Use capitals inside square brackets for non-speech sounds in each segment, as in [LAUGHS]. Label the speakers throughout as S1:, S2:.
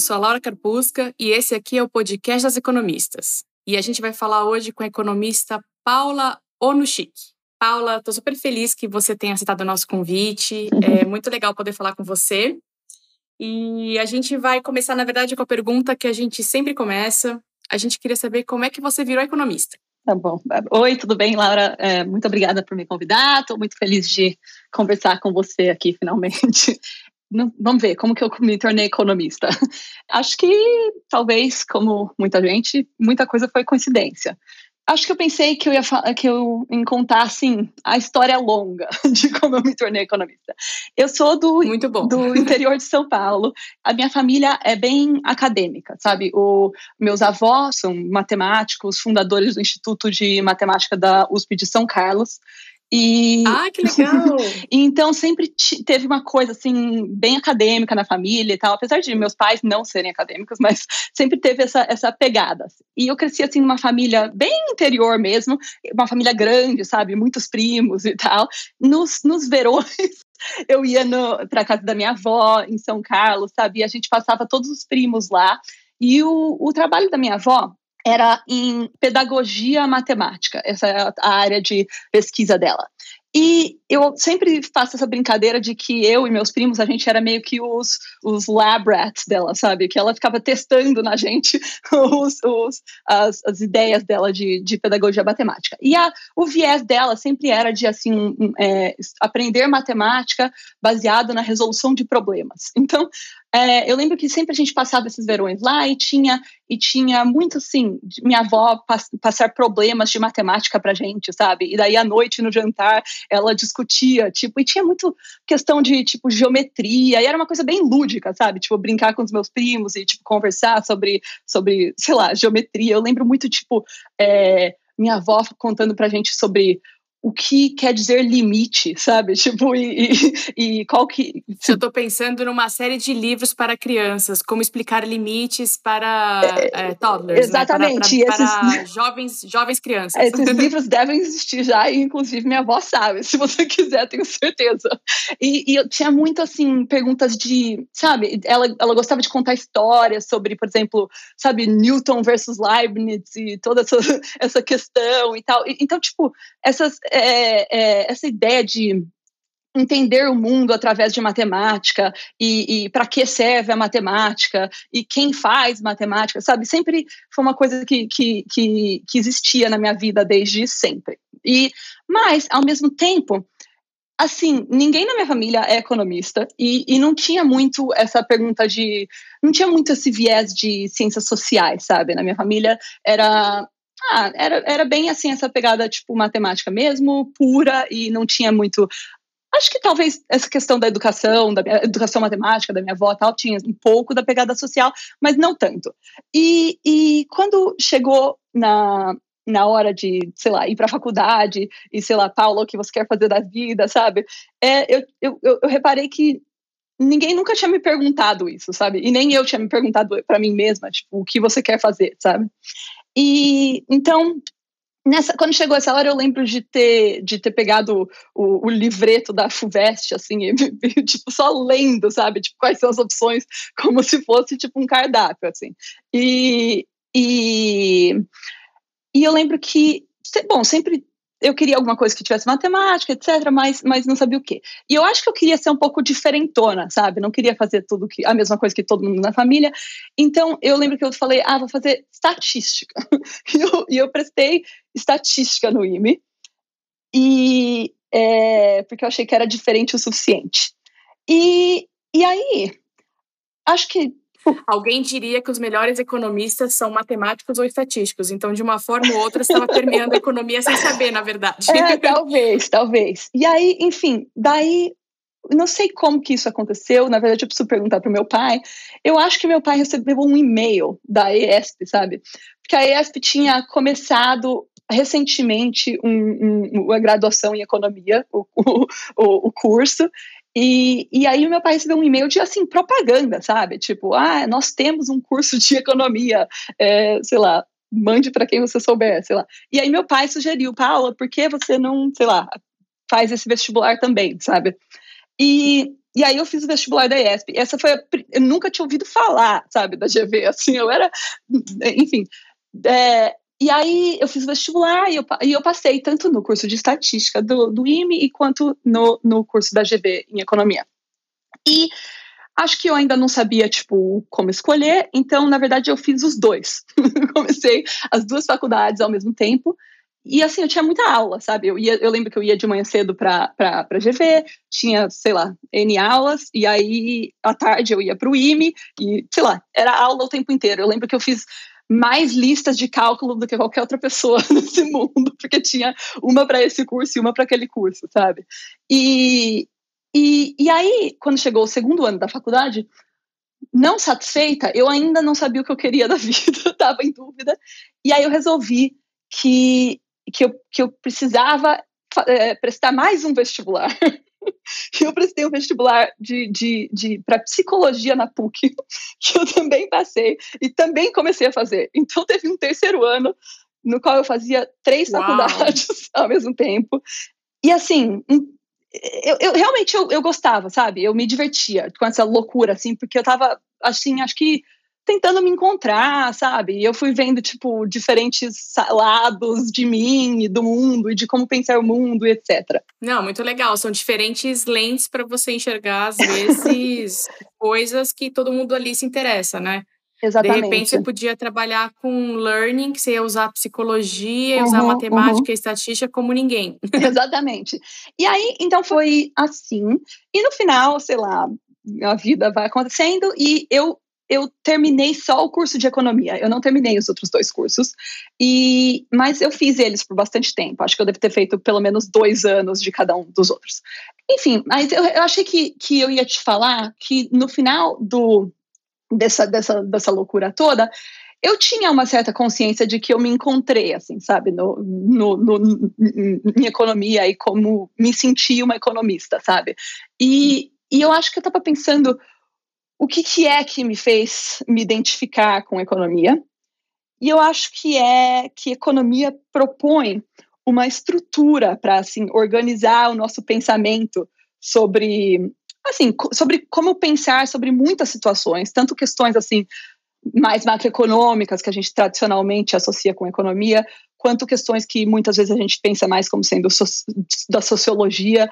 S1: Eu sou a Laura Carpusca e esse aqui é o podcast das economistas. E a gente vai falar hoje com a economista Paula Onuchik. Paula, estou super feliz que você tenha aceitado o nosso convite. É muito legal poder falar com você. E a gente vai começar, na verdade, com a pergunta que a gente sempre começa. A gente queria saber como é que você virou economista.
S2: Tá bom. Oi, tudo bem, Laura? É, muito obrigada por me convidar. Estou muito feliz de conversar com você aqui finalmente. Vamos ver como que eu me tornei economista. [LAUGHS] Acho que talvez, como muita gente, muita coisa foi coincidência. Acho que eu pensei que eu ia que eu ia contar assim a história longa [LAUGHS] de como eu me tornei economista. Eu sou do do [LAUGHS] interior de São Paulo. A minha família é bem acadêmica, sabe? O meus avós são matemáticos, fundadores do Instituto de Matemática da USP de São Carlos.
S1: E ah, que legal! [LAUGHS]
S2: então sempre teve uma coisa assim bem acadêmica na família e tal, apesar de meus pais não serem acadêmicos, [LAUGHS] mas sempre teve essa essa pegada. E eu cresci assim numa família bem interior mesmo, uma família grande, sabe, muitos primos e tal. Nos nos verões [LAUGHS] eu ia para casa da minha avó em São Carlos, sabe? E a gente passava todos os primos lá. E o, o trabalho da minha avó era em pedagogia matemática, essa é a área de pesquisa dela. E eu sempre faço essa brincadeira de que eu e meus primos, a gente era meio que os, os lab rats dela, sabe? Que ela ficava testando na gente [LAUGHS] os, os, as, as ideias dela de, de pedagogia matemática. E a, o viés dela sempre era de, assim, é, aprender matemática baseado na resolução de problemas. Então, é, eu lembro que sempre a gente passava esses verões lá e tinha e tinha muito assim, minha avó pass, passar problemas de matemática pra gente, sabe? E daí à noite no jantar ela discutia, tipo, e tinha muito questão de tipo geometria, e era uma coisa bem lúdica, sabe? Tipo, brincar com os meus primos e tipo conversar sobre sobre, sei lá, geometria. Eu lembro muito tipo é, minha avó contando pra gente sobre o que quer dizer limite, sabe? Tipo, e, e, e qual que.
S1: Eu estou pensando numa série de livros para crianças, como explicar limites para é, é, toddlers.
S2: Exatamente.
S1: Né? Para, para, para esses, jovens, jovens crianças.
S2: Esses [LAUGHS] livros devem existir já, e inclusive minha avó sabe, se você [LAUGHS] quiser, tenho certeza. E, e eu tinha muito, assim, perguntas de. Sabe? Ela, ela gostava de contar histórias sobre, por exemplo, sabe, Newton versus Leibniz e toda essa, [LAUGHS] essa questão e tal. então, tipo, essas é, é, essa ideia de entender o mundo através de matemática e, e para que serve a matemática e quem faz matemática, sabe? Sempre foi uma coisa que, que, que, que existia na minha vida desde sempre. E, mas, ao mesmo tempo, assim, ninguém na minha família é economista e, e, não tinha muito essa pergunta de. Não tinha muito esse viés de ciências sociais, sabe? Na minha família era ah, era, era bem assim, essa pegada, tipo, matemática mesmo, pura, e não tinha muito. Acho que talvez essa questão da educação, da educação matemática da minha avó tal, tinha um pouco da pegada social, mas não tanto. E, e quando chegou na, na hora de, sei lá, ir para a faculdade e, sei lá, Paulo, o que você quer fazer da vida, sabe? É, eu, eu, eu reparei que ninguém nunca tinha me perguntado isso, sabe? E nem eu tinha me perguntado para mim mesma, tipo, o que você quer fazer, sabe? E então, nessa, quando chegou essa hora, eu lembro de ter, de ter pegado o, o livreto da FUVEST, assim, [LAUGHS] e, tipo, só lendo, sabe? Tipo, quais são as opções, [LAUGHS] como se fosse, tipo, um cardápio, assim. E, e, e eu lembro que, bom, sempre eu queria alguma coisa que tivesse matemática, etc., mas, mas não sabia o quê. E eu acho que eu queria ser um pouco diferentona, sabe? Não queria fazer tudo que a mesma coisa que todo mundo na família. Então, eu lembro que eu falei, ah, vou fazer estatística. [LAUGHS] e, eu, e eu prestei estatística no IME, e, é, porque eu achei que era diferente o suficiente. E, e aí, acho que
S1: Alguém diria que os melhores economistas são matemáticos ou estatísticos. Então, de uma forma ou outra, estava permeando a economia sem saber, na verdade.
S2: É, talvez, talvez. E aí, enfim, daí não sei como que isso aconteceu, na verdade eu preciso perguntar para o meu pai. Eu acho que meu pai recebeu um e-mail da ESP, sabe? Porque a ESP tinha começado recentemente um, um, uma graduação em economia, o, o, o curso, e, e aí meu pai recebeu um e-mail de assim, propaganda, sabe? Tipo, ah, nós temos um curso de economia, é, sei lá, mande para quem você souber, sei lá. E aí meu pai sugeriu, Paula, por que você não, sei lá, faz esse vestibular também, sabe? E, e aí eu fiz o vestibular da IESP. Essa foi a, eu nunca tinha ouvido falar, sabe, da GV, assim, eu era, enfim. É, e aí eu fiz vestibular e eu, e eu passei tanto no curso de estatística do, do IME e quanto no, no curso da GV em economia. E acho que eu ainda não sabia, tipo, como escolher, então, na verdade, eu fiz os dois. [LAUGHS] Comecei as duas faculdades ao mesmo tempo. E assim, eu tinha muita aula, sabe? Eu, ia, eu lembro que eu ia de manhã cedo para GV, tinha, sei lá, N aulas, e aí à tarde eu ia para o IME, e sei lá, era aula o tempo inteiro. Eu lembro que eu fiz mais listas de cálculo do que qualquer outra pessoa [LAUGHS] nesse mundo, porque tinha uma para esse curso e uma para aquele curso, sabe? E, e, e aí, quando chegou o segundo ano da faculdade, não satisfeita, eu ainda não sabia o que eu queria da [LAUGHS] vida, estava em dúvida, e aí eu resolvi que que eu, que eu precisava é, prestar mais um vestibular. [LAUGHS] [LAUGHS] eu prestei um vestibular de, de, de para psicologia na PUC, [LAUGHS] que eu também passei e também comecei a fazer. Então teve um terceiro ano no qual eu fazia três Uau. faculdades [LAUGHS] ao mesmo tempo. E assim, eu, eu realmente eu, eu gostava, sabe? Eu me divertia com essa loucura, assim, porque eu tava, assim, acho que tentando me encontrar, sabe? E eu fui vendo, tipo, diferentes lados de mim e do mundo e de como pensar o mundo etc.
S1: Não, muito legal. São diferentes lentes para você enxergar, às vezes, [LAUGHS] coisas que todo mundo ali se interessa, né?
S2: Exatamente.
S1: De repente, você podia trabalhar com learning, que você ia usar psicologia, uhum, usar matemática uhum. e estatística como ninguém. [LAUGHS] [LAUGHS]
S2: Exatamente. E aí, então, foi assim. E no final, sei lá, a vida vai acontecendo e eu eu terminei só o curso de economia. Eu não terminei os outros dois cursos. E, mas eu fiz eles por bastante tempo. Acho que eu devo ter feito pelo menos dois anos de cada um dos outros. Enfim, mas eu, eu achei que, que eu ia te falar que no final do, dessa, dessa, dessa loucura toda, eu tinha uma certa consciência de que eu me encontrei, assim, sabe, no, no, no, em economia e como me sentia uma economista, sabe? E, e eu acho que eu estava pensando o que, que é que me fez me identificar com economia. E eu acho que é que economia propõe uma estrutura para assim organizar o nosso pensamento sobre assim sobre como pensar sobre muitas situações, tanto questões assim mais macroeconômicas que a gente tradicionalmente associa com economia, quanto questões que muitas vezes a gente pensa mais como sendo da sociologia.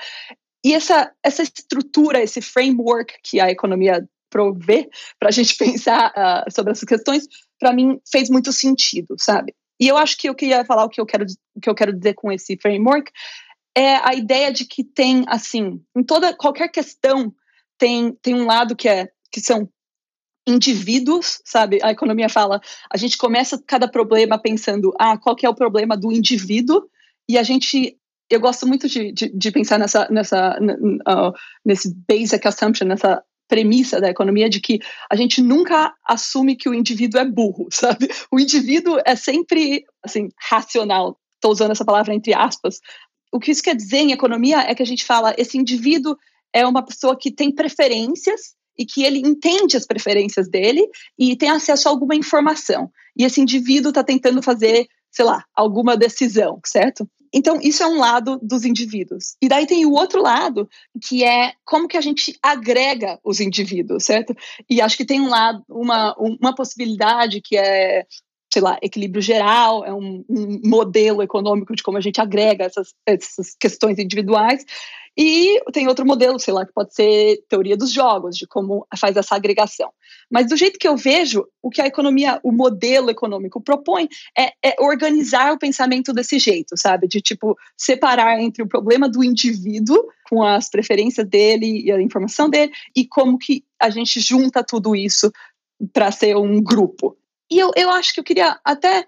S2: E essa, essa estrutura, esse framework que a economia prover para a gente [LAUGHS] pensar uh, sobre essas questões, para mim fez muito sentido, sabe? E eu acho que eu queria falar o que eu quero, que eu quero dizer com esse framework é a ideia de que tem assim, em toda qualquer questão tem tem um lado que é que são indivíduos, sabe? A economia fala, a gente começa cada problema pensando, ah, qual que é o problema do indivíduo? E a gente eu gosto muito de, de, de pensar nessa, nessa, uh, nesse basic assumption, nessa premissa da economia de que a gente nunca assume que o indivíduo é burro, [LAUGHS] sabe? O indivíduo é sempre, assim, racional. Estou usando essa palavra entre aspas. O que isso quer dizer em economia é que a gente fala esse indivíduo é uma pessoa que tem preferências e que ele entende as preferências dele e tem acesso a alguma informação. E esse indivíduo está tentando fazer, sei lá, alguma decisão, certo? Então, isso é um lado dos indivíduos. E daí tem o outro lado, que é como que a gente agrega os indivíduos, certo? E acho que tem um lado, uma, uma possibilidade que é sei lá, equilíbrio geral, é um, um, modelo econômico de como a gente agrega essas, essas questões individuais. E tem outro modelo, sei lá, que pode ser teoria dos jogos, de como faz essa agregação. Mas do jeito que eu vejo, o que a economia, o modelo econômico propõe é, é organizar o pensamento desse jeito, sabe? De tipo separar entre o problema do indivíduo com as preferências dele e a informação dele e como que a gente junta tudo isso para ser um grupo. E eu, eu acho que eu queria até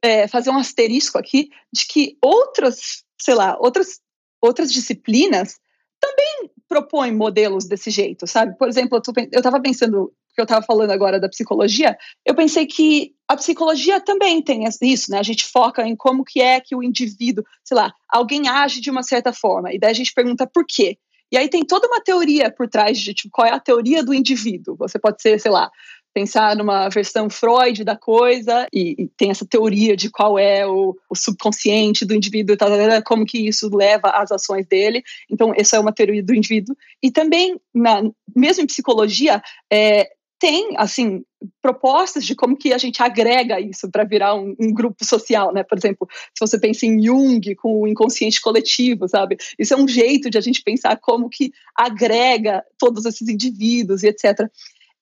S2: é, fazer um asterisco aqui de que outras, sei lá, outras outras disciplinas também propõem modelos desse jeito, sabe? Por exemplo, eu estava pensando, que eu estava falando agora da psicologia, eu pensei que a psicologia também tem isso, né? A gente foca em como que é que o indivíduo, sei lá, alguém age de uma certa forma, e daí a gente pergunta por quê. E aí tem toda uma teoria por trás de tipo, qual é a teoria do indivíduo. Você pode ser, sei lá, pensar numa versão Freud da coisa e, e tem essa teoria de qual é o, o subconsciente do indivíduo, tá, tá, tá, como que isso leva às ações dele. Então, essa é uma teoria do indivíduo. E também, na, mesmo em psicologia, é, tem, assim, propostas de como que a gente agrega isso para virar um, um, grupo social, né? Por exemplo, se você pensa em Jung com o inconsciente coletivo, sabe? Isso é um jeito de a gente pensar como que agrega todos esses indivíduos e etc.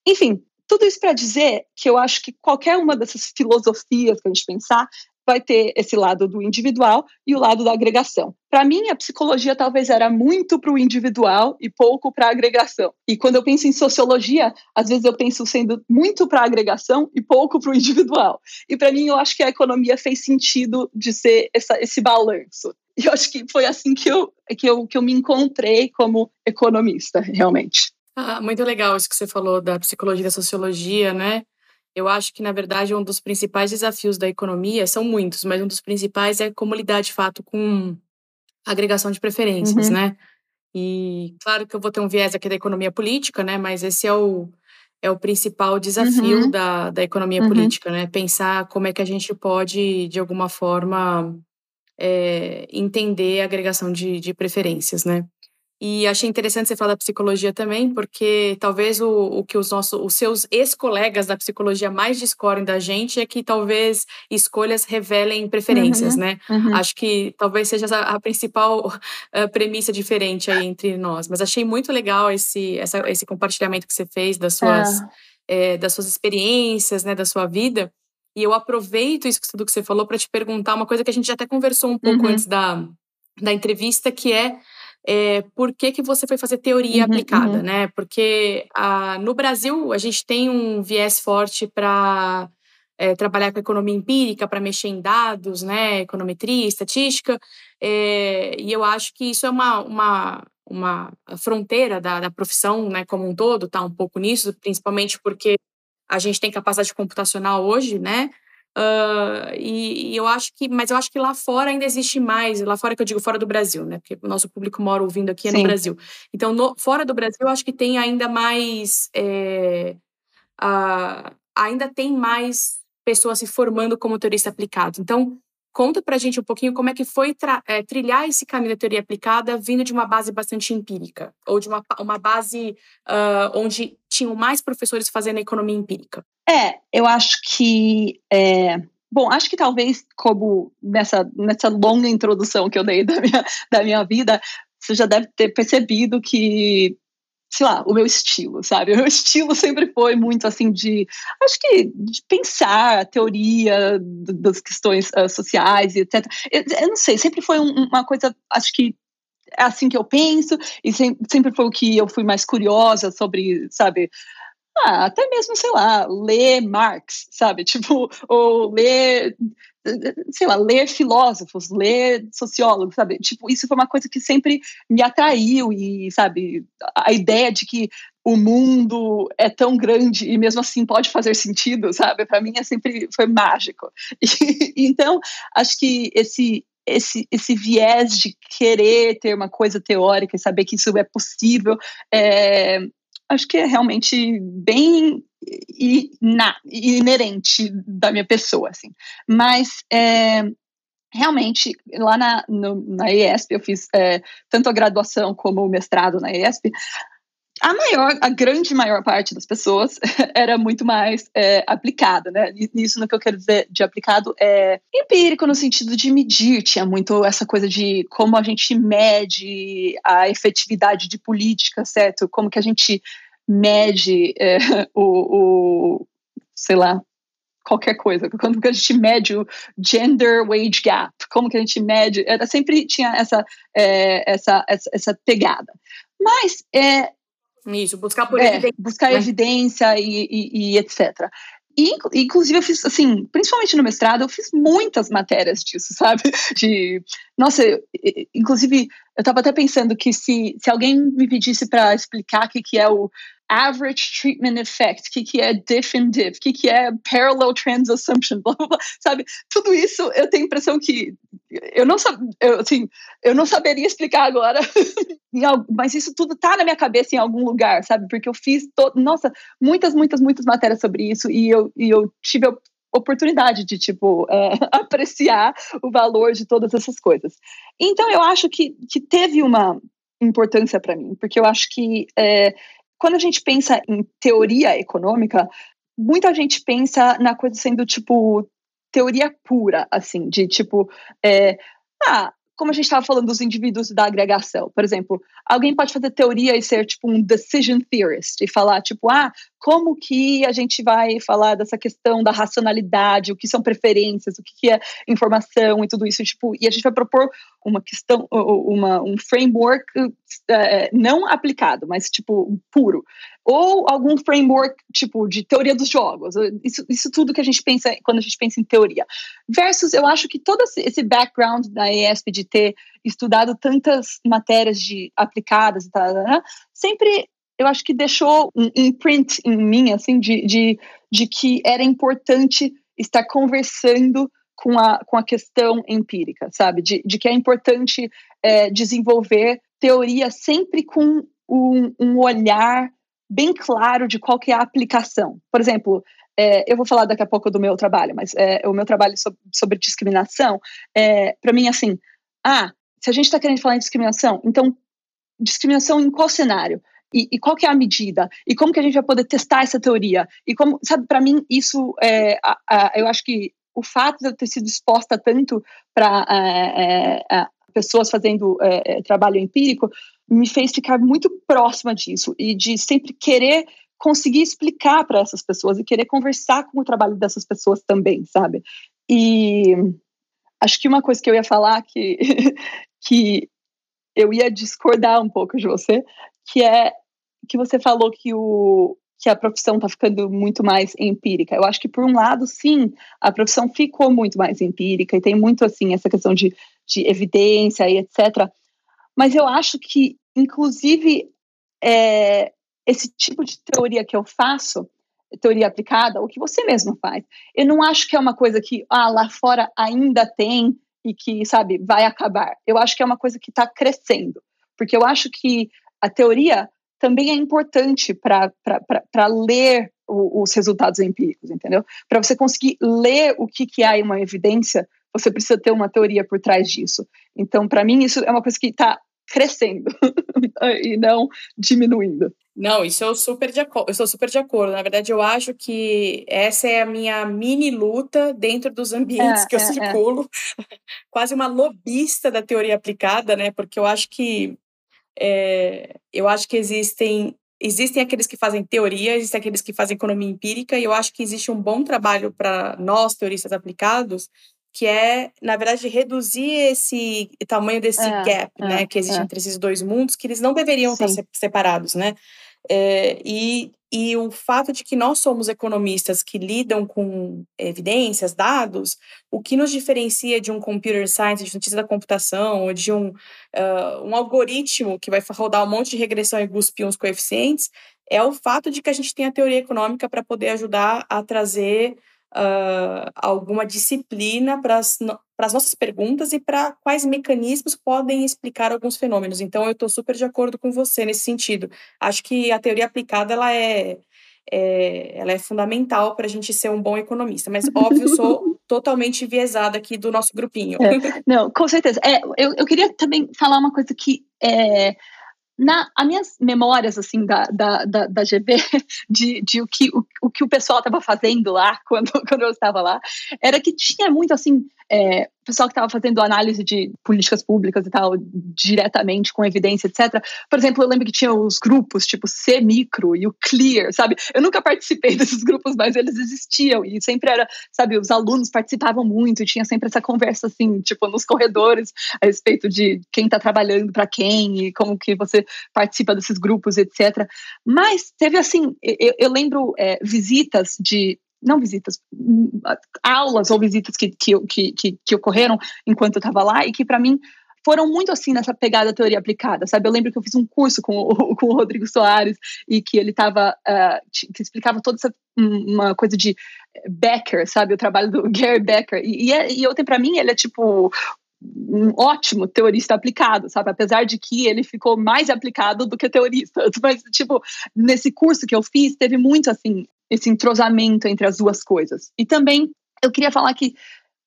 S2: Enfim, tudo isso para dizer que eu acho que qualquer uma dessas filosofias que a gente pensar vai ter esse lado do individual e o lado da agregação. Para mim, a psicologia talvez era muito para o individual e pouco para a agregação. E quando eu penso em sociologia, às vezes eu penso sendo muito para a agregação e pouco para o individual. E para mim, eu acho que a economia fez sentido de ser essa, esse balanço. E eu acho que foi assim que eu, que, eu, que eu me encontrei como economista, realmente.
S1: Ah, muito legal isso que você falou da psicologia e da sociologia, né? Eu acho que, na verdade, um dos principais desafios da economia, são muitos, mas um dos principais é como lidar de fato com agregação de preferências, uhum. né? E claro que eu vou ter um viés aqui da economia política, né? Mas esse é o, é o principal desafio uhum. da, da economia uhum. política, né? Pensar como é que a gente pode, de alguma forma, é, entender a agregação de, de preferências, né? E achei interessante você falar da psicologia também, porque talvez o, o que os nossos, os seus ex-colegas da psicologia mais discorrem da gente é que talvez escolhas revelem preferências, uhum, né? Uhum. Acho que talvez seja a, a principal uh, premissa diferente aí entre nós. Mas achei muito legal esse, essa, esse compartilhamento que você fez das suas, ah. é, das suas experiências, né, da sua vida. E eu aproveito isso tudo que você falou para te perguntar uma coisa que a gente já até conversou um pouco uhum. antes da, da entrevista, que é é, por que, que você foi fazer teoria uhum, aplicada, uhum. né? Porque ah, no Brasil a gente tem um viés forte para é, trabalhar com economia empírica, para mexer em dados, né? Econometria, estatística, é, e eu acho que isso é uma, uma, uma fronteira da, da profissão, né? Como um todo, tá um pouco nisso, principalmente porque a gente tem capacidade computacional hoje, né? Uh, e, e, eu acho que, mas eu acho que lá fora ainda existe mais, lá fora que eu digo fora do Brasil, né? Porque o nosso público mora ouvindo aqui é no Brasil. Então, no, fora do Brasil, eu acho que tem ainda mais. É, uh, ainda tem mais pessoas se formando como teorista aplicado. Então, conta pra gente um pouquinho como é que foi é, trilhar esse caminho da teoria aplicada vindo de uma base bastante empírica, ou de uma, uma base uh, onde tinham mais professores fazendo economia empírica.
S2: É, eu acho que. É, bom, acho que talvez, como nessa, nessa longa introdução que eu dei da minha, da minha vida, você já deve ter percebido que sei lá, o meu estilo, sabe? [LAUGHS] O meu estilo sempre foi muito assim de, acho que de pensar a teoria das questões uh, sociais e etc. Eu, eu, não sei, sempre foi um, uma coisa, acho que é assim que eu penso e sempre, sempre foi o que eu fui mais curiosa sobre, sabe? Ah, até mesmo, sei lá, ler Marx, sabe? [LAUGHS] Tipo, ou ler, sei lá, ler filósofos, ler sociólogos, sabe? Tipo, isso foi uma coisa que sempre me atraiu e, sabe, a ideia de que o mundo é tão grande e mesmo assim pode fazer sentido, sabe? Para mim é sempre foi mágico. [LAUGHS] E, então, acho que esse esse, esse viés de querer ter uma coisa teórica e saber que isso é possível, é, acho que é realmente bem inerente da minha pessoa, assim. Mas é, realmente lá na, no, na ESP eu fiz é, tanto a graduação como o mestrado na ESP a maior, a grande maior parte das pessoas [LAUGHS] era muito mais é, aplicada, né? Isso no que eu quero dizer de aplicado é empírico no sentido de medir, tinha muito essa coisa de como a gente mede a efetividade de política, certo? Como que a gente mede é, [LAUGHS] o, o, sei lá, qualquer coisa, como que a gente mede o gender wage gap, como que a gente mede, era sempre tinha essa, é, essa, essa, essa pegada. Mas é,
S1: isso, buscar por é, evidência.
S2: Buscar né? evidência e, e, e etc. E, inclusive, eu fiz, assim, principalmente no mestrado, eu fiz muitas matérias disso, [LAUGHS] sabe? De, nossa, eu, inclusive, eu estava até pensando que se, se alguém me pedisse para explicar o que, que é o average treatment effect, o que, que é diff and diff, o que, que é parallel trans assumption, [LAUGHS] blá, blá, blá, sabe? Tudo isso eu tenho a impressão que eu não, eu, assim, eu não saberia explicar agora, [LAUGHS] mas isso tudo tá na minha cabeça em algum lugar, sabe? Porque eu fiz, to, nossa, muitas, muitas, muitas matérias sobre isso e eu, e eu tive a oportunidade de, tipo, é, [LAUGHS] apreciar o valor de todas essas coisas. Então, eu acho que, que teve uma importância para mim, porque eu acho que é, quando a gente pensa em teoria econômica, muita gente pensa na coisa sendo tipo teoria pura, assim, de tipo, é, ah, como a gente estava falando dos indivíduos da agregação, por exemplo, alguém pode fazer teoria e ser tipo um decision theorist e falar tipo, ah, como que a gente vai falar dessa questão da racionalidade, o que são preferências, o que é informação e tudo isso, tipo, e a gente vai propor uma questão, uma, um framework é, não aplicado, mas tipo puro, ou algum framework tipo de teoria dos jogos, isso, isso tudo que a gente pensa quando a gente pensa em teoria, versus eu acho que todo esse background da ESP de ter estudado tantas matérias de aplicadas e tal, né, sempre eu acho que deixou um imprint em mim, assim, de, de, de que era importante estar conversando com a, com a questão empírica, sabe? De, de que é importante é, desenvolver teoria sempre com um, um, olhar bem claro de qual que é a aplicação. Por exemplo, é, eu vou falar daqui a pouco do meu trabalho, mas é, o meu trabalho sobre, sobre discriminação, é, para mim, assim, ah, se a gente está querendo falar em discriminação, então, discriminação em qual cenário? E, e, qual que é a medida? E como que a gente vai poder testar essa teoria? E como, sabe, para mim, isso, é, a, a, eu acho que o fato de eu ter sido exposta tanto para é, é, pessoas fazendo é, é, trabalho empírico me fez ficar muito próxima disso e de sempre querer conseguir explicar para essas pessoas e querer conversar com o trabalho dessas pessoas também, sabe? E acho que uma coisa que eu ia falar que, [LAUGHS] que eu ia discordar um pouco de você, que é que você falou que o que a profissão está ficando muito mais empírica. Eu acho que por um lado, sim, a profissão ficou muito mais empírica e tem muito assim essa questão de, de evidência e etc. Mas eu acho que, inclusive, é, esse tipo de teoria que eu faço, teoria aplicada, o que você mesmo faz, eu não acho que é uma coisa que ah, lá fora ainda tem e que, sabe, vai acabar. Eu acho que é uma coisa que está crescendo. Porque eu acho que a teoria também é importante para ler o, os resultados empíricos, entendeu? Para você conseguir ler o que, que é uma evidência, você precisa ter uma teoria por trás disso. Então, para mim, isso é uma coisa que está crescendo [LAUGHS] e não diminuindo.
S1: Não, isso eu super de eu sou super de acordo. Na verdade, eu acho que essa é a minha mini luta dentro dos ambientes é, que eu é, é. circulo, é. [LAUGHS] quase uma lobista da teoria aplicada, né? Porque eu acho que é, eu acho que existem existem aqueles que fazem teoria, existem aqueles que fazem economia empírica, e eu acho que existe um bom trabalho para nós, teoristas aplicados, que é, na verdade, reduzir esse tamanho desse é, gap, é, né, que existe é. entre esses dois mundos, que eles não deveriam Sim. estar separados, né? É, e, e o fato de que nós somos economistas que lidam com evidências, dados, o que nos diferencia de um computer science, de cientista da computação, ou de um, uh, um algoritmo que vai rodar um monte de regressão e cuspir uns coeficientes, é o fato de que a gente tem a teoria econômica para poder ajudar a trazer uh, alguma disciplina para as nossas perguntas e para quais mecanismos podem explicar alguns fenômenos. Então, eu estou super de acordo com você nesse sentido. Acho que a teoria aplicada ela é, é ela é fundamental para a gente ser um bom economista. Mas, óbvio, sou [LAUGHS] totalmente enviesada aqui do nosso grupinho.
S2: É, não, com certeza. É, eu, eu queria também falar uma coisa que é, na as minhas memórias assim da, da, da, da GB [LAUGHS] de, de o, que, o, o que o pessoal estava fazendo lá [LAUGHS] quando, quando eu estava lá era que tinha muito assim é, pessoal que estava fazendo análise de políticas públicas e tal, diretamente com evidência, etc. Por exemplo, eu lembro que tinha os grupos tipo C Micro e o Clear, sabe? Eu nunca participei [LAUGHS] desses grupos, mas eles existiam e sempre era, sabe, os alunos participavam muito e tinha sempre essa conversa assim, tipo, nos corredores a respeito de quem está trabalhando para quem e como que você participa desses grupos, etc. Mas teve assim, eu, eu lembro é, visitas de não visitas, aulas ou visitas que, que, que, que, que ocorreram enquanto eu estava lá e que para mim foram muito assim nessa pegada teoria aplicada, sabe? Eu lembro que eu fiz um curso com o, [LAUGHS] com o Rodrigo Soares e que ele tava, uh, que explicava toda essa uma coisa de Becker, sabe? O trabalho do [LAUGHS] Gary Becker. E, e, é, e ontem, para mim, ele é tipo um ótimo teorista aplicado, sabe? Apesar de que ele ficou mais aplicado do que teorista. [LAUGHS] Mas, tipo, nesse curso que eu fiz, teve muito, assim, esse entrosamento entre as duas coisas. E também, eu queria falar que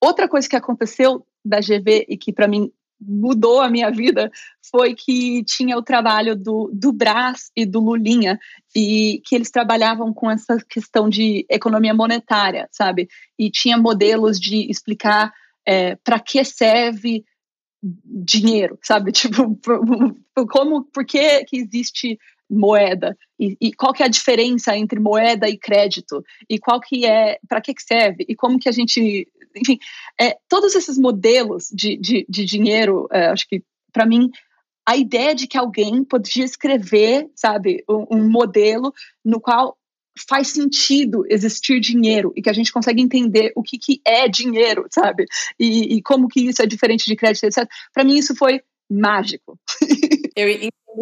S2: outra coisa que aconteceu da GV e que, para mim, mudou a minha vida foi que tinha o trabalho do, do Brás e do Lulinha e que eles trabalhavam com essa questão de economia monetária, sabe? E tinha modelos de explicar é, para que serve dinheiro, sabe? [LAUGHS] Tipo, como, por que, que existe moeda e, e, qual que é a diferença entre moeda e crédito e qual que é para que, que serve e como que a gente enfim é, todos esses modelos de, de, de dinheiro é, acho que para mim a ideia de que alguém podia escrever sabe um, um modelo no qual faz sentido existir dinheiro e que a gente consegue entender o que, que é dinheiro, sabe? E, e como que isso é diferente de crédito, etc. Para mim, isso foi mágico.
S1: Eu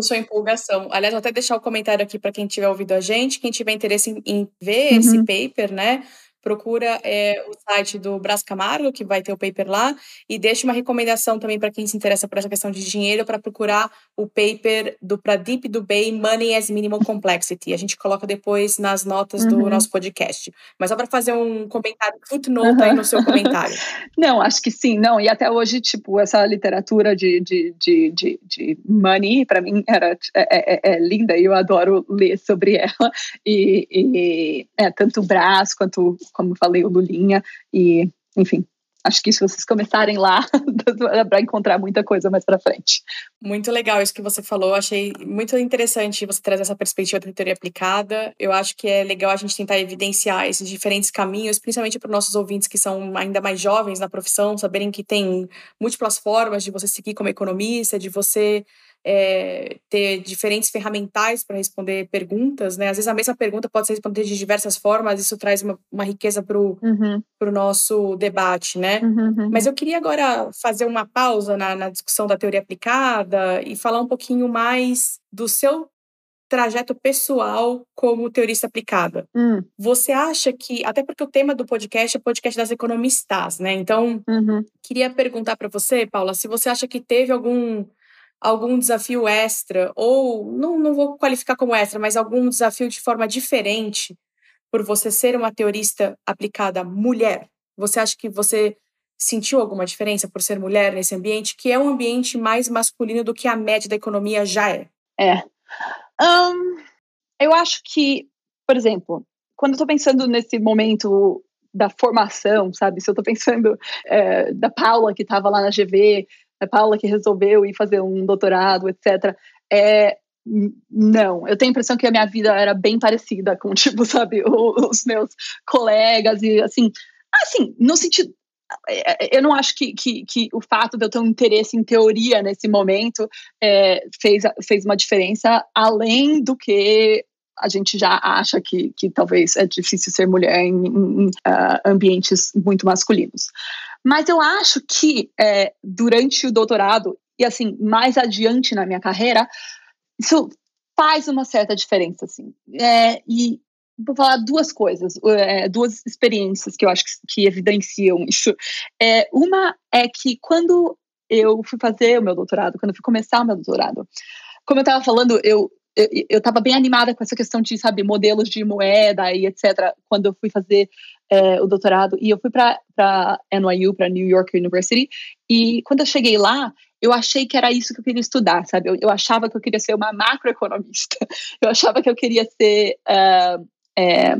S1: sua empolgação. Aliás, vou até deixar o comentário aqui para quem tiver ouvido a gente, quem tiver interesse em, em ver uhum. esse paper, né? Procura é, o site do Brás Camargo, que vai ter o paper lá, e deixa uma recomendação também para quem se interessa por essa questão de dinheiro, para procurar o paper do Pradip Dubey, Money as Minimal Complexity. A gente coloca depois nas notas uhum. do nosso podcast. Mas só para fazer um comentário, footnote uhum. aí no seu comentário. [LAUGHS]
S2: Não, acho que sim, não. E até hoje, tipo, essa literatura de, de, de, de, de money, para mim, era, é, é, é, linda e eu adoro ler sobre ela. E, e é, tanto o Brás quanto como falei, o Lulinha, e, enfim, acho que se vocês começarem lá, [LAUGHS] para encontrar muita coisa mais para frente.
S1: Muito legal isso que você falou. Achei muito interessante você trazer essa perspectiva da teoria aplicada. Eu acho que é legal a gente tentar evidenciar esses diferentes caminhos, principalmente para os nossos ouvintes que são ainda mais jovens na profissão, saberem que tem múltiplas formas de você seguir como economista, de você é, ter diferentes ferramentais para responder perguntas, né? Às vezes a mesma pergunta pode ser respondida de diversas formas, isso traz uma, uma riqueza para o uhum. nosso debate, né? Uhum, uhum. Mas eu queria agora fazer uma pausa na, na discussão da teoria aplicada e falar um pouquinho mais do seu trajeto pessoal como teorista aplicada. Hum. Você acha que, até porque o tema do podcast é o podcast das economistas, né? Então, uhum. queria perguntar para você, Paula, se você acha que teve algum algum desafio extra, ou não, não vou qualificar como extra, mas algum desafio de forma diferente por você ser uma teorista aplicada mulher? Você acha que você sentiu alguma diferença por ser mulher nesse ambiente, que é um ambiente mais masculino do que a média da economia já é?
S2: É. Um, eu acho que, por exemplo, quando eu estou pensando nesse momento da formação, sabe? Se eu estou pensando é, da Paula que estava lá na GV, a Paula que resolveu ir fazer um doutorado, etc. É, não, eu tenho a impressão que a minha vida era bem parecida com, [LAUGHS] tipo, sabe, os meus colegas e, assim, assim, no sentido, é, é, eu não acho que, que, que, o fato de eu ter um interesse em teoria nesse momento é, fez, fez uma diferença, além do que a gente já acha que, que talvez é difícil ser mulher em, em, em uh, ambientes muito masculinos. Mas eu acho que é, durante o doutorado e assim mais adiante na minha carreira, isso faz uma certa diferença, assim. É, e vou falar duas coisas, é, duas experiências que eu acho que, que evidenciam isso. É, uma é que quando eu fui fazer o meu doutorado, quando eu fui começar o meu doutorado, como eu estava falando, eu eu estava bem animada com essa questão de, sabe, modelos de moeda e etc. Quando eu fui fazer é, o doutorado. E eu fui para NYU, para New York University. E quando eu cheguei lá, eu achei que era isso que eu queria estudar, sabe? Eu, eu achava que eu queria ser uma macroeconomista. [LAUGHS] Eu achava que eu queria ser. Uh, é,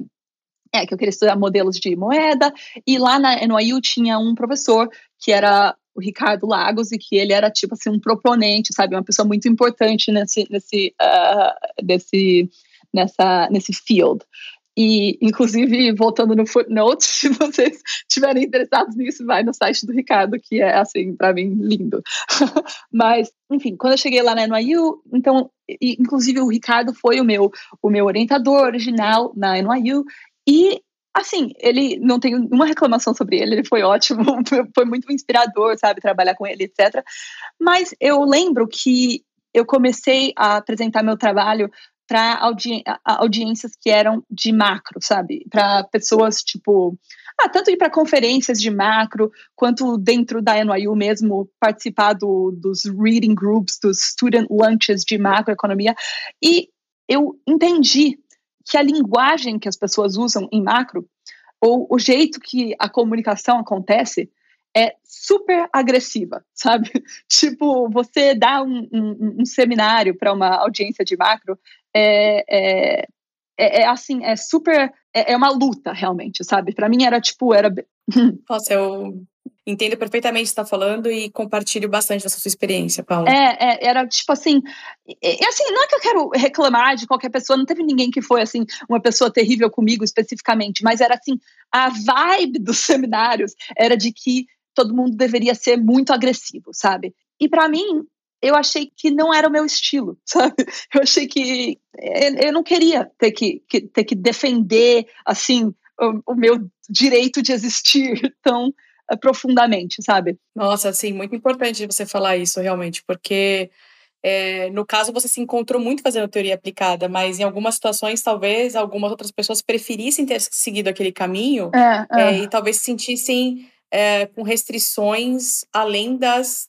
S2: é, que eu queria estudar modelos de moeda. E lá na NYU tinha um professor que era o Ricardo Lagos e que ele era tipo assim um proponente, sabe, uma pessoa muito importante nesse nesse uh, desse nessa nesse field. E, inclusive, voltando no footnote, [LAUGHS] se vocês estiverem interessados nisso, vai no site do Ricardo, que é, assim, para mim, lindo. [LAUGHS] Mas, enfim, quando eu cheguei lá na NYU, então, e, inclusive, o Ricardo foi o meu, o meu orientador original na NYU, e assim, ele não tem uma reclamação sobre ele, ele foi ótimo, [LAUGHS] foi muito inspirador, sabe, trabalhar com ele, etc. Mas eu lembro que eu comecei a apresentar meu trabalho para audi audiências que eram de macro, sabe? Para pessoas tipo, ah, tanto ir para conferências de macro, quanto dentro da NYU mesmo participar do, dos reading groups, dos student lunches de macroeconomia. E eu entendi que a linguagem que as pessoas usam em macro, ou o jeito que a comunicação acontece, é super agressiva, [LAUGHS] sabe? tipo, você dá um, um, um seminário para uma audiência de macro, é, é, é, é assim, é super, é, é uma luta realmente, sabe? Para mim era tipo, era... [LAUGHS]
S1: Nossa, eu entendo perfeitamente o que está falando e compartilho bastante dessa sua experiência, Paula.
S2: É, é, era tipo assim, assim, não é que eu quero reclamar de qualquer pessoa, não teve ninguém que foi assim, uma pessoa terrível comigo especificamente, mas era assim, a vibe dos [LAUGHS] seminários era de que todo mundo deveria ser muito agressivo, sabe? E para mim, eu achei que não era o meu estilo, [LAUGHS] sabe? Eu achei que eu não queria ter que, que ter que defender assim o, o, meu direito de existir [LAUGHS] tão profundamente, sabe?
S1: Nossa, assim, muito importante você falar isso realmente, porque é, no caso você se encontrou muito fazendo teoria aplicada, mas em algumas situações talvez algumas outras pessoas preferissem ter seguido aquele caminho é, é. e talvez se sentissem é, com restrições além das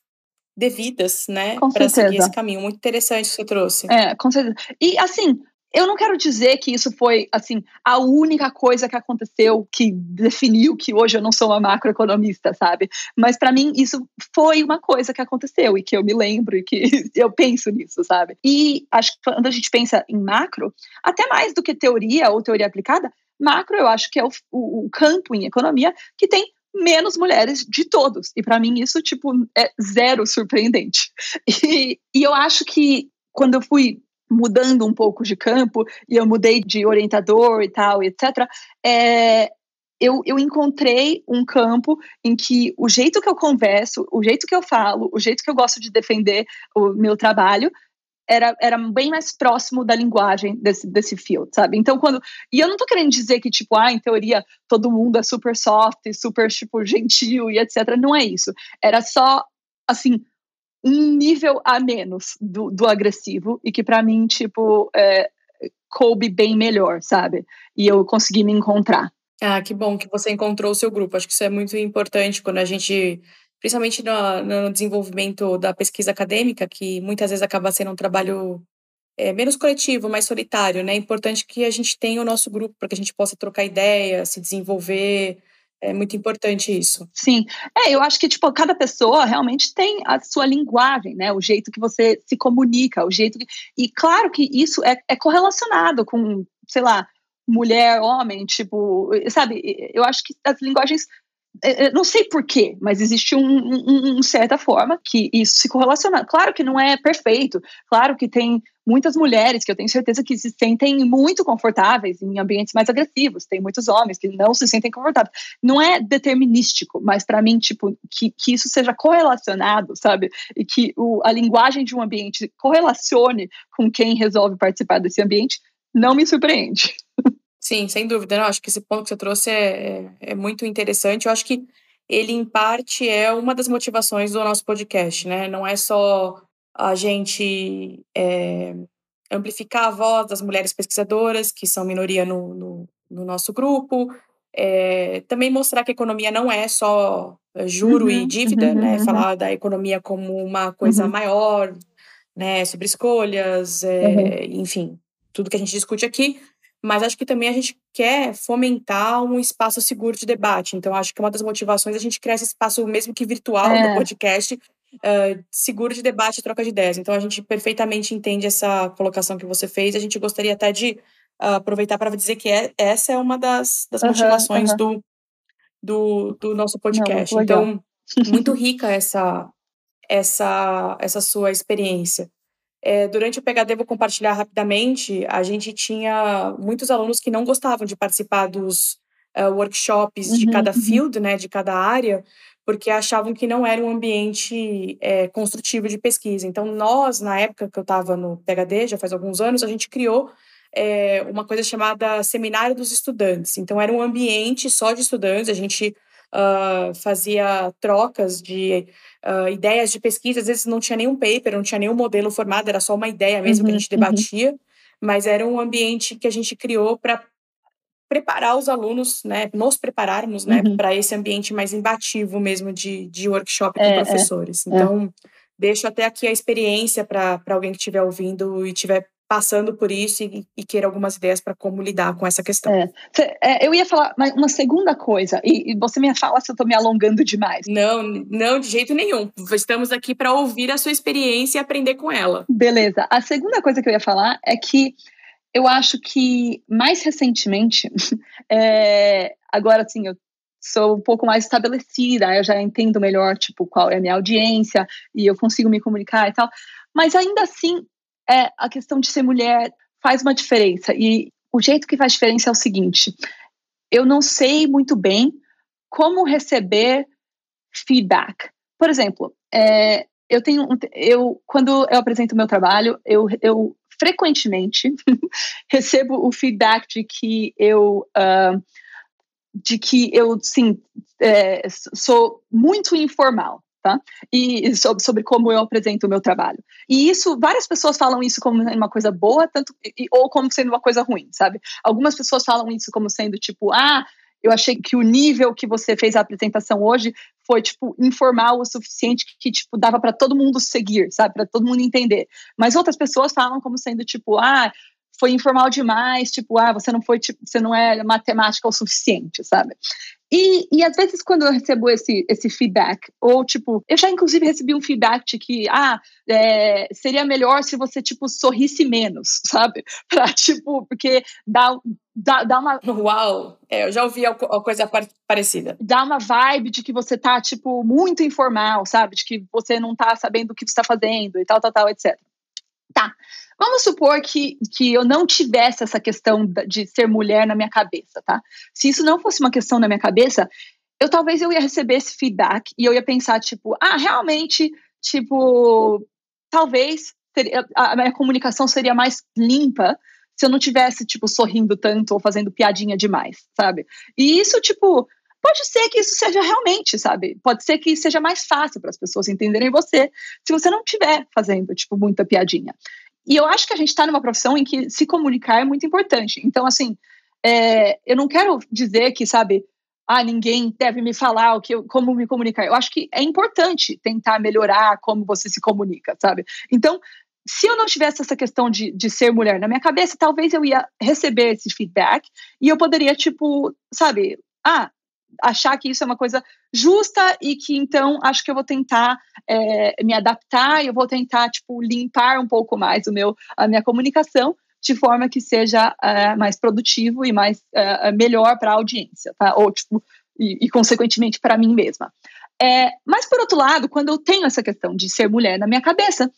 S1: devidas, né, para seguir esse caminho. Muito interessante que você trouxe.
S2: É, com certeza. E assim, eu não quero dizer que isso foi assim a única coisa que aconteceu que definiu que hoje eu não sou uma macroeconomista, sabe? Mas para mim isso foi uma coisa que aconteceu e que eu me lembro e que [LAUGHS] eu penso nisso, sabe? E acho que quando a gente pensa em macro, até mais do que teoria ou teoria aplicada, macro eu acho que é o, o, o campo em economia que tem menos mulheres de todos. E para mim isso, tipo, é zero surpreendente. [LAUGHS] E, e eu acho que quando eu fui mudando um pouco de campo, e eu mudei de orientador e tal, etc., é, eu, eu encontrei um campo em que o jeito que eu converso, o jeito que eu falo, o jeito que eu gosto de defender o meu trabalho era, era bem mais próximo da linguagem desse, desse field, sabe? Então, quando. E eu não tô querendo dizer que, tipo, ah, em teoria, todo mundo é super soft, super, tipo, gentil e etc. Não é isso. Era só, assim, um nível a menos do, do agressivo e que, para mim, tipo, é, coube bem melhor, sabe? E eu consegui me encontrar.
S1: Ah, que bom que você encontrou o seu grupo. Acho que isso é muito importante quando a gente principalmente no, no, desenvolvimento da pesquisa acadêmica, que muitas vezes acaba sendo um trabalho é, menos coletivo, mais solitário, né? É importante que a gente tenha o nosso grupo para que a gente possa trocar ideias, se desenvolver. É muito importante isso.
S2: Sim. É, eu acho que, tipo, cada pessoa realmente tem a sua linguagem, né? O jeito que você se comunica, o jeito que... E claro que isso é, é correlacionado com, sei lá, mulher, homem, tipo, sabe? Eu acho que as linguagens não sei porquê, mas existe um, um, um, certa forma que isso se correlaciona. Claro que não é perfeito, claro que tem muitas mulheres que eu tenho certeza que se sentem muito confortáveis em ambientes mais agressivos, tem muitos homens que não se sentem confortáveis. Não é determinístico, mas para mim, tipo, que, que isso seja correlacionado, sabe? E que o, a linguagem de um ambiente correlacione com quem resolve participar desse ambiente, não me surpreende.
S1: Sim, sem dúvida. Eu acho que esse ponto que você trouxe é, é, é, muito interessante. Eu acho que ele, em parte, é uma das motivações do nosso podcast, né? Não é só a gente é, amplificar a voz das mulheres pesquisadoras, que são minoria no, no, no nosso grupo, é, também mostrar que a economia não é só é, juro uhum, e dívida, uhum, né? Uhum. Falar da economia como uma coisa uhum. maior, né? Sobre escolhas, é, uhum. enfim, tudo que a gente discute aqui mas acho que também a gente quer fomentar um espaço seguro de debate. Então, acho que uma das motivações é a gente criar esse espaço, mesmo que virtual, é. no podcast, uh, seguro de debate e troca de ideias. Então, a gente perfeitamente entende essa colocação que você fez. A gente gostaria até de uh, aproveitar para dizer que é, essa é uma das, das uhum, motivações uhum. Do, do, do, nosso podcast. Não, então, muito [LAUGHS] rica essa, essa, essa sua experiência. É, durante o PHD, vou compartilhar rapidamente, a gente tinha muitos alunos que não gostavam de participar dos uh, workshops uhum, de cada uhum. field, né, de cada área, porque achavam que não era um ambiente é, construtivo de pesquisa. Então, nós, na época que eu estava no PHD, já faz alguns anos, a gente criou é, uma coisa chamada Seminário dos Estudantes. Então, era um ambiente só de estudantes, a gente uh, fazia trocas de uh, ideias de pesquisa, às vezes não tinha nenhum paper, não tinha nenhum modelo formado, era só uma ideia mesmo uhum, que a uhum, gente uhum. debatia, uhum. mas era um ambiente que a gente criou para preparar os alunos, né, nos prepararmos, né, uhum. para esse ambiente mais imbativo mesmo de, de workshop com é, é. professores. É, então, é. deixo até aqui a experiência para alguém que estiver ouvindo e estiver passando por isso e, e queira algumas ideias para como lidar com essa questão.
S2: É. É, eu ia falar uma segunda coisa, e, e você me fala se eu estou me alongando demais.
S1: Não, não, de jeito nenhum. Estamos aqui para ouvir a sua experiência e aprender com ela.
S2: Beleza. A segunda coisa que eu ia falar é que eu acho que mais recentemente, [LAUGHS] é, agora assim, eu sou um pouco mais estabelecida, eu já entendo melhor, tipo, qual é a minha audiência e eu consigo me comunicar e tal. Mas ainda assim, é, a questão de ser mulher faz uma diferença. E o jeito que faz diferença é o seguinte: eu não sei muito bem como receber feedback. Por exemplo, é, eu tenho eu quando eu apresento meu trabalho, eu, eu frequentemente [LAUGHS] recebo o feedback de que eu uh, de que eu sim é, sou muito informal tá? E sobre, sobre, como eu apresento o meu trabalho. E isso, várias pessoas falam isso como uma coisa boa, tanto ou como sendo uma coisa ruim, sabe? Algumas pessoas falam isso como sendo tipo, ah, eu achei que o nível que você fez a apresentação hoje foi tipo informal o suficiente que, que tipo dava para todo mundo seguir, sabe, para todo mundo entender. Mas outras pessoas falam como sendo tipo, ah, foi informal demais, tipo, ah, você não foi, tipo, você não é matemática o suficiente, sabe? E, e às vezes quando eu recebo esse, esse feedback, ou tipo, eu já inclusive recebi um feedback de que, ah, é, seria melhor se você, tipo, sorrisse menos, [LAUGHS] sabe? Pra, tipo, porque dá, dá, dá uma...
S1: Uau! É, eu já ouvi alguma coisa parecida.
S2: Dá uma vibe de que você tá, tipo, muito informal, sabe? De que você não tá sabendo o que você tá fazendo e tal, tal, tal, etc. Tá. Vamos supor que, que eu não tivesse essa questão de ser mulher na minha cabeça, tá? Se isso não fosse uma questão na minha cabeça, eu talvez eu ia receber esse feedback e eu ia pensar, tipo, ah, realmente, tipo, talvez a minha comunicação seria mais limpa se eu não tivesse, tipo, sorrindo tanto ou fazendo piadinha demais, sabe? E isso, tipo, pode ser que isso seja realmente, sabe? Pode ser que seja mais fácil para as pessoas entenderem você se você não estiver fazendo, tipo, muita piadinha. E eu acho que a gente está numa profissão em que se comunicar é muito importante. Então, assim, é, eu não quero dizer que, sabe, ah, ninguém deve me falar o que eu, como me comunicar. Eu acho que é importante tentar melhorar como você se comunica, sabe? Então, se eu não tivesse essa questão de, de ser mulher na minha cabeça, talvez eu ia receber esse feedback e eu poderia, tipo, sabe, ah, achar que isso é uma coisa justa e que então acho que eu vou tentar é, me adaptar, eu vou tentar tipo limpar um pouco mais o meu a minha comunicação de forma que seja é, mais produtivo e mais é, melhor para a audiência, tá? Ou tipo e, e consequentemente para mim mesma. É, mas por outro lado, quando eu tenho essa questão de ser mulher na minha cabeça,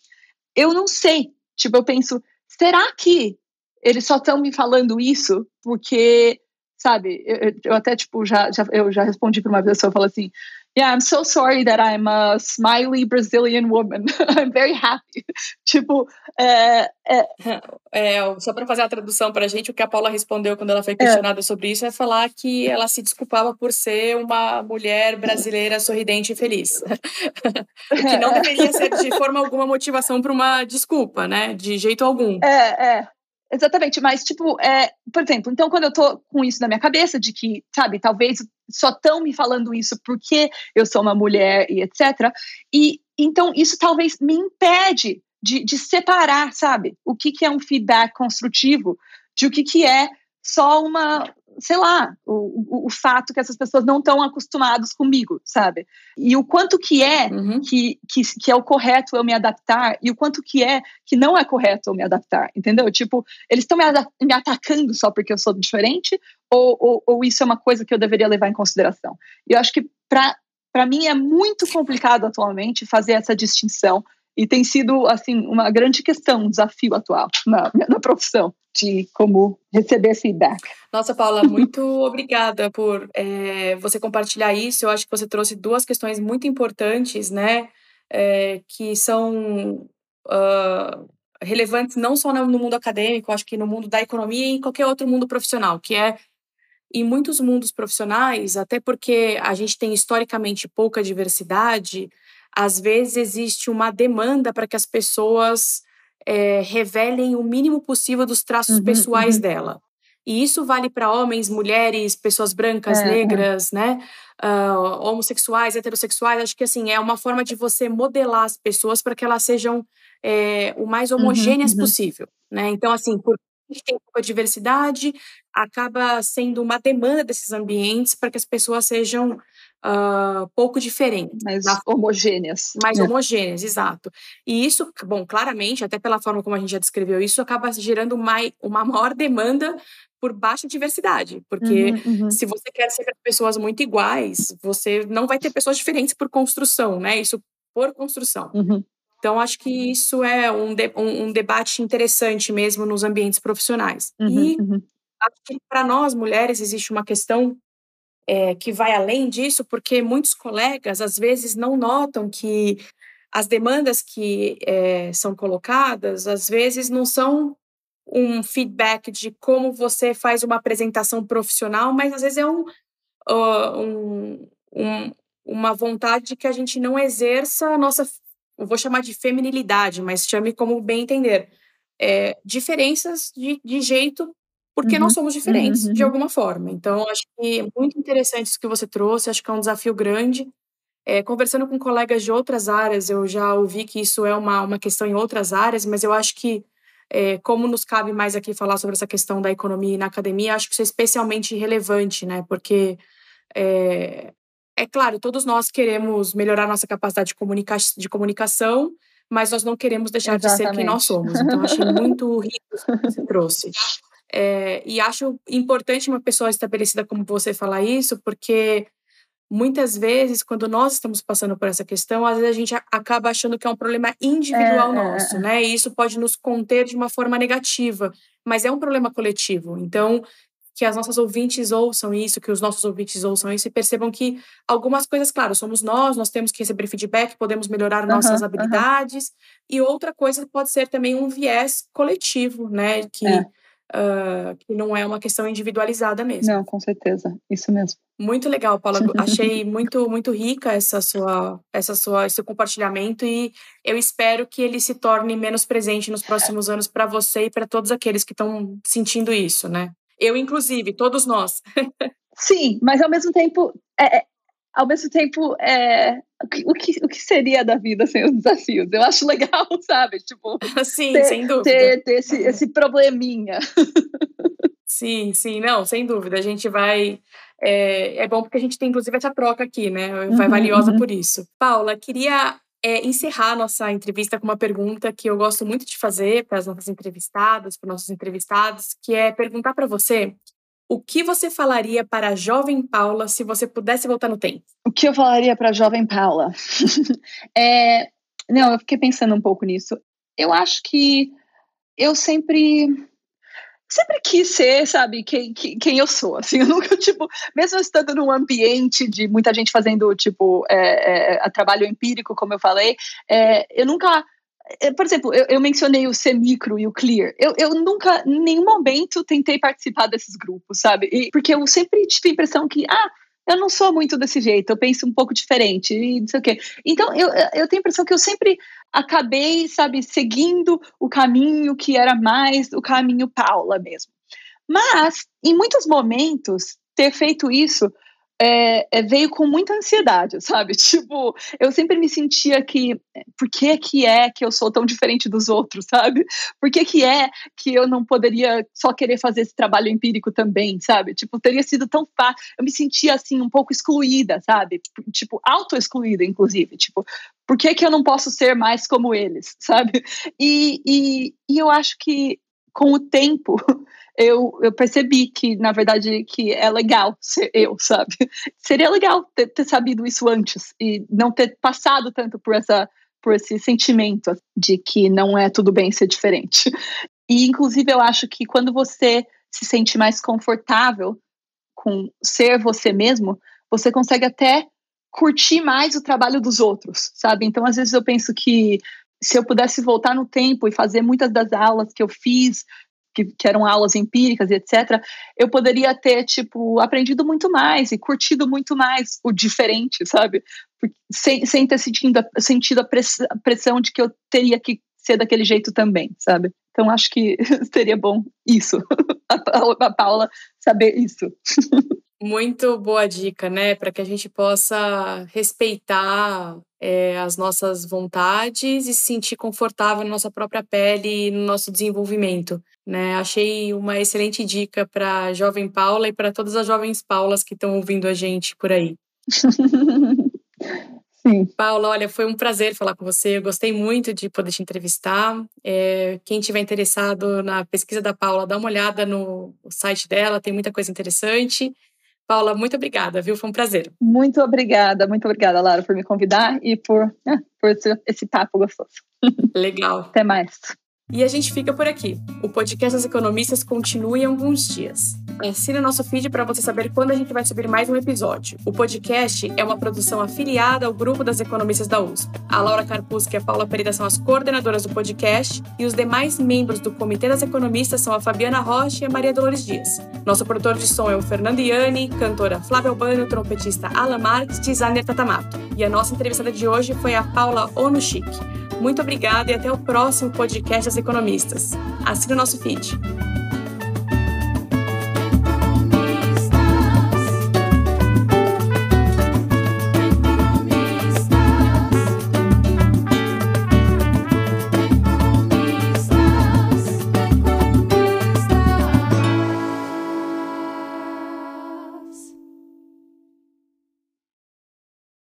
S2: eu não sei. Tipo, eu penso, será que eles só estão me falando isso porque sabe? Eu, eu até, tipo, já, já, eu já respondi para uma pessoa, eu falo assim, Yeah, I'm so sorry that I'm a smiley Brazilian woman. [LAUGHS] I'm very happy. [LAUGHS] tipo, é, é... [LAUGHS]
S1: é só para fazer a tradução para a gente, o que a Paula respondeu quando ela foi é. questionada é. sobre isso é falar que ela se desculpava por ser uma mulher brasileira sorridente e feliz. que não deveria ser de forma alguma motivação para uma desculpa, né? De jeito algum.
S2: É, é. Exatamente, mas, tipo, é, por exemplo, então quando eu tô com isso na minha cabeça, de que, sabe, talvez só estão me falando isso porque eu sou uma mulher e etc. E então isso talvez me impede de, de separar, sabe, o que, que é um feedback construtivo de o que, que é só uma, sei lá, o, o, o, fato que essas pessoas não estão acostumadas comigo, sabe? E o quanto que é uhum. que, que, que, é o correto eu me adaptar e o quanto que é que não é correto eu me adaptar, entendeu? Tipo, eles estão me, me, atacando só porque eu sou diferente ou, ou, ou, isso é uma coisa que eu deveria levar em consideração? E eu acho que para mim é muito complicado atualmente fazer essa distinção e tem sido, assim, uma grande questão, um desafio atual na, na profissão de como receber feedback.
S1: Nossa, Paula, muito [LAUGHS] obrigada por é, você compartilhar isso. Eu acho que você trouxe duas questões muito importantes, né? É, que são uh, relevantes não só no mundo acadêmico, acho que no mundo da economia e em qualquer outro mundo profissional, que é em muitos mundos profissionais, até porque a gente tem historicamente pouca diversidade, às vezes existe uma demanda para que as pessoas é, revelem o mínimo possível dos traços uhum, pessoais uhum. dela. E isso vale para homens, mulheres, pessoas brancas, é, é. negras, é. né? Uh, homossexuais, heterossexuais. Acho que assim é uma forma de você modelar as pessoas para que elas sejam é, o mais uhum, homogêneas uhum, possível, né? Então, assim, por gente tem pouca diversidade, acaba sendo uma demanda desses ambientes para que as pessoas sejam uh, pouco diferentes.
S2: Mais na, homogêneas.
S1: Mais é. homogêneas, exato. E isso, bom, claramente, até pela forma como a gente já descreveu isso, acaba gerando uma, uma maior demanda por baixa diversidade, porque uhum, uhum. se você quer ser pessoas muito iguais, você não vai ter pessoas diferentes por construção, né? Isso por construção. Uhum. Então, acho que isso é um, de, um, um, debate interessante mesmo nos ambientes profissionais. Uhum, e uhum. acho que para nós, mulheres, existe uma questão é, que vai além disso, porque muitos colegas, às vezes, não notam que as demandas que é, são colocadas, às vezes, não são um feedback de como você faz uma apresentação profissional, mas às vezes é um, uh, um, um uma vontade de que a gente não exerça a nossa eu vou chamar de feminilidade, mas chame como bem entender. É, diferenças de, de, jeito, porque uhum. nós somos diferentes uhum. de alguma forma. Então, acho que é muito interessante isso que você trouxe, acho que é um desafio grande. É, conversando com colegas de outras áreas, eu já ouvi que isso é uma, uma questão em outras áreas, mas eu acho que, é, como nos cabe mais aqui falar sobre essa questão da economia e na academia, acho que isso é especialmente relevante, né? Porque é, é claro, todos nós queremos melhorar nossa capacidade de, comunica de comunicação, mas nós não queremos deixar Exatamente. de ser quem nós somos. Então, achei muito rico o que você trouxe. É, e acho importante uma pessoa estabelecida como você falar isso, porque muitas vezes, quando nós estamos passando por essa questão, às vezes a gente acaba achando que é um problema individual é, é nosso, é. né? E isso pode nos conter de uma forma negativa, mas é um problema coletivo. Então, que as nossas ouvintes ouçam isso, que os nossos ouvintes ouçam isso e percebam que algumas coisas, claro, somos nós, nós temos que receber feedback, podemos melhorar nossas habilidades, uhum. e outra coisa pode ser também um viés coletivo, né, que, é. uh, que não é uma questão individualizada mesmo.
S2: Não, com certeza, isso mesmo.
S1: Muito legal, Paula. [LAUGHS] Achei muito muito rica essa sua essa sua esse compartilhamento e eu espero que ele se torne menos presente nos próximos anos para você e para todos aqueles que estão sentindo isso, né? Eu, inclusive, todos nós.
S2: Sim, mas ao mesmo tempo, é, é, ao mesmo tempo, é, o, que, o que seria da vida sem os desafios? Eu acho legal, [LAUGHS] sabe? Tipo, [LAUGHS]
S1: sim,
S2: ter,
S1: sem dúvida.
S2: Ter, ter esse, esse probleminha.
S1: Sim, sim, não, sem dúvida. A gente vai. É, é bom porque a gente tem, inclusive, essa troca aqui, né? Vai uhum, valiosa uhum. por isso. Paula, queria é, encerrar nossa entrevista com uma pergunta que eu gosto muito de fazer para as nossas entrevistadas, para nossos entrevistados, que é perguntar para você o que você falaria para a jovem Paula se você pudesse voltar no tempo?
S2: O que eu falaria para a jovem Paula? [LAUGHS] é, não, eu fiquei pensando um pouco nisso. Eu acho que eu sempre sempre quis ser, sabe, quem, quem eu sou, assim, eu nunca, [LAUGHS] tipo, mesmo estando num ambiente de muita gente fazendo, tipo, é, é, trabalho empírico, como eu falei, é, eu nunca, é, por exemplo, eu, eu, mencionei o Semicro e o Clear, eu, eu nunca, em nenhum momento, tentei participar desses grupos, sabe, e, porque eu sempre tive a impressão que, ah, eu não sou muito desse jeito, eu penso um pouco diferente, e não sei o quê. Então, eu, eu tenho a impressão que eu sempre acabei, sabe, seguindo o caminho que era mais o caminho Paula mesmo. Mas, em muitos momentos, ter feito isso é, é, veio com muita ansiedade, [LAUGHS] sabe? Tipo, eu sempre me sentia que, por que que é que eu sou tão diferente dos outros, [LAUGHS] sabe? Por que que é que eu não poderia só querer fazer esse trabalho empírico também, sabe? Tipo, teria sido tão fácil, eu me sentia, assim, um pouco excluída, sabe? Tipo, auto-excluída, inclusive, tipo, por que que eu não posso ser mais como eles, sabe? E, e, e eu acho que com o tempo [LAUGHS] eu, eu percebi que, na verdade, que é legal ser eu, sabe? [LAUGHS] Seria legal ter, ter sabido isso antes e não ter passado tanto por essa por esse sentimento de que não é tudo bem ser diferente. E, inclusive, eu acho que quando você se sente mais confortável com ser você mesmo, você consegue até curtir mais o trabalho dos outros, sabe? Então, às vezes eu penso que se eu pudesse voltar no tempo e fazer muitas das aulas que eu fiz, que, que, eram aulas empíricas e etc., eu poderia ter, tipo, aprendido muito mais e curtido muito mais o diferente, sabe? Sem, sem ter sentido, sentido a pressão de que eu teria que ser daquele jeito também, sabe? Então acho que [LAUGHS] seria bom isso, [LAUGHS] a Paula saber isso. [LAUGHS]
S1: Muito boa dica, né? Para que a gente possa respeitar é, as nossas vontades e se sentir confortável na nossa própria pele e no nosso desenvolvimento. Né? Achei uma excelente dica para a jovem Paula e para todas as jovens Paulas que estão ouvindo a gente por aí. [LAUGHS]
S2: Sim.
S1: Paula, olha, foi um prazer falar com você. Eu gostei muito de poder te entrevistar. É, quem tiver interessado na pesquisa da Paula, dá uma olhada no site dela, tem muita coisa interessante. Paula, muito obrigada, viu? Foi um prazer.
S2: Muito obrigada, muito obrigada, Lara, por me convidar e por, é, por esse, esse papo gostoso.
S1: Legal. [LAUGHS]
S2: Até mais.
S1: E a gente fica por aqui. O podcast das economistas continua em alguns dias. Assine nosso feed para você saber quando a gente vai subir mais um episódio. O podcast é uma produção afiliada ao grupo das economistas da USP. A Laura Carpusca e a Paula Pereira são as coordenadoras do podcast e os demais membros do Comitê das Economistas são a Fabiana Rocha e a Maria Dolores Dias. Nosso produtor de som é o Fernando Iani, cantora Flávia Albano, trompetista Alan Marques, designer Tatamato. E a nossa entrevistada de hoje foi a Paula Onuchik. Muito obrigada e até o próximo podcast das economistas. Assine o nosso feed.